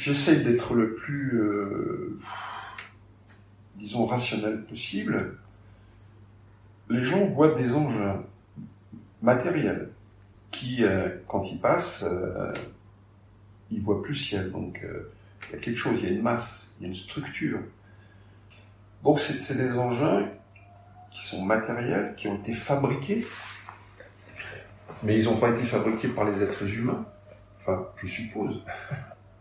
J'essaie d'être le plus, euh, disons, rationnel possible. Les gens voient des engins matériels qui, euh, quand ils passent, euh, ils voient plus ciel. Donc, euh, il y a quelque chose, il y a une masse, il y a une structure. Donc, c'est des engins qui sont matériels, qui ont été fabriqués, mais ils n'ont pas été fabriqués par les êtres humains, enfin, je suppose,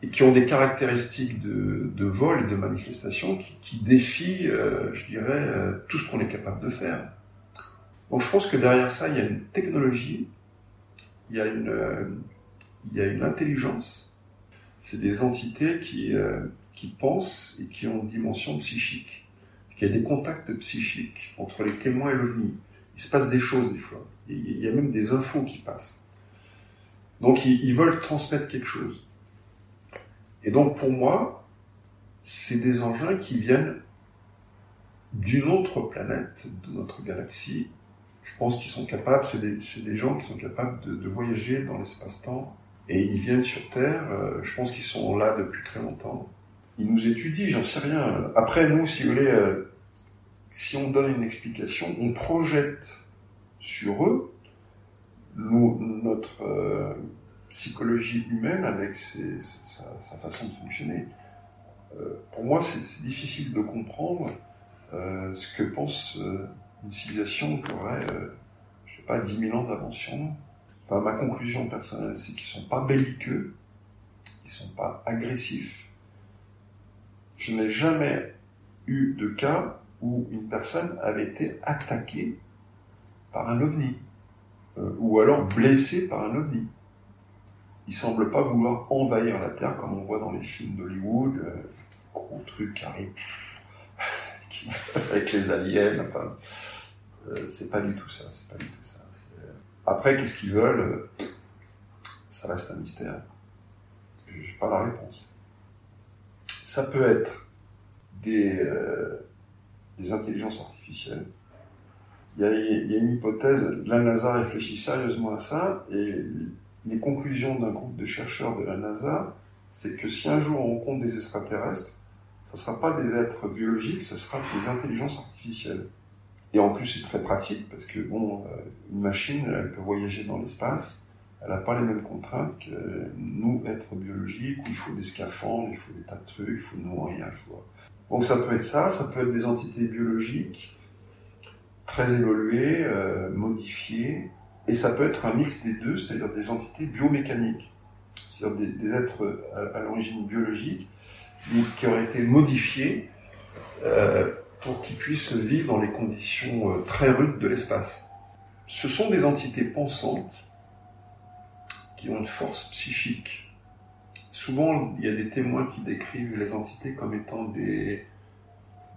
et qui ont des caractéristiques de, de vol et de manifestation qui, qui défient, euh, je dirais, euh, tout ce qu'on est capable de faire. Donc, je pense que derrière ça, il y a une technologie il y a une, euh, il y a une intelligence. C'est des entités qui, euh, qui pensent et qui ont une dimension psychique. Il y a des contacts psychiques entre les témoins et l'OVNI. Il se passe des choses des fois. Il y a même des infos qui passent. Donc ils, ils veulent transmettre quelque chose. Et donc pour moi, c'est des engins qui viennent d'une autre planète, de notre galaxie, je pense qu'ils sont capables, c'est des, des, gens qui sont capables de, voyager dans l'espace-temps. Et ils viennent sur Terre, euh, je pense qu'ils sont là depuis très longtemps. Ils nous étudient, j'en sais rien. Après, nous, si vous voulez, euh, si on donne une explication, on projette sur eux nous, notre euh, psychologie humaine avec sa, façon de fonctionner. Euh, pour moi, c'est difficile de comprendre euh, ce que pense une civilisation qui aurait, euh, je sais pas, 10 000 ans d'invention. Enfin, ma conclusion personnelle, c'est qu'ils sont pas belliqueux, ils sont pas agressifs. Je n'ai jamais eu de cas où une personne avait été attaquée par un ovni, euh, ou alors blessée par un ovni. Ils semblent pas vouloir envahir la Terre comme on voit dans les films d'Hollywood, euh, gros truc arrive avec les aliens, enfin, euh, c'est pas du tout ça, c'est pas du tout ça. Euh, après, qu'est-ce qu'ils veulent Ça reste un mystère. J'ai pas la réponse. Ça peut être des, des intelligences artificielles. Il y, a, il y, a, une hypothèse, la NASA réfléchit sérieusement à ça, et les conclusions d'un groupe de chercheurs de la NASA, c'est que si un jour on rencontre des extraterrestres, ce ne sera pas des êtres biologiques, ce sera des intelligences artificielles. Et en plus, c'est très pratique parce que bon, euh, une machine, elle peut voyager dans l'espace. Elle n'a pas les mêmes contraintes que nous, êtres biologiques, où il faut des scaphandres, il faut des tas de trucs, il faut nourrir, il faut... Donc ça peut être ça, ça peut être des entités biologiques très évoluées, euh, modifiées, et ça peut être un mix des deux, c'est-à-dire des entités biomécaniques, c'est-à-dire des, êtres à, à l'origine biologique, mais qui auraient été modifiés euh, pour qu'ils puissent vivre dans les conditions euh, très rudes de l'espace. Ce sont des entités pensantes qui ont une force psychique. Souvent, il y a des témoins qui décrivent les entités comme étant des,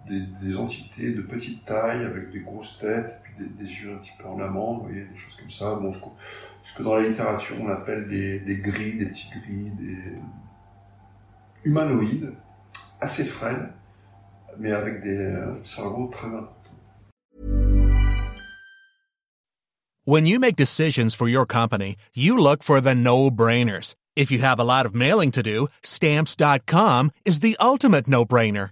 des, entités de petite taille, avec des grosses têtes, puis des, yeux un petit peu en amande, des choses comme ça. Bon, ce, que, ce que dans la littérature on appelle des, des gris, des petits gris, des humanoïdes, assez frêles, mais avec des euh, cerveaux très importants. When you make decisions for your company, you look for the no-brainers. If you have a lot of mailing to do, stamps.com is the ultimate no-brainer.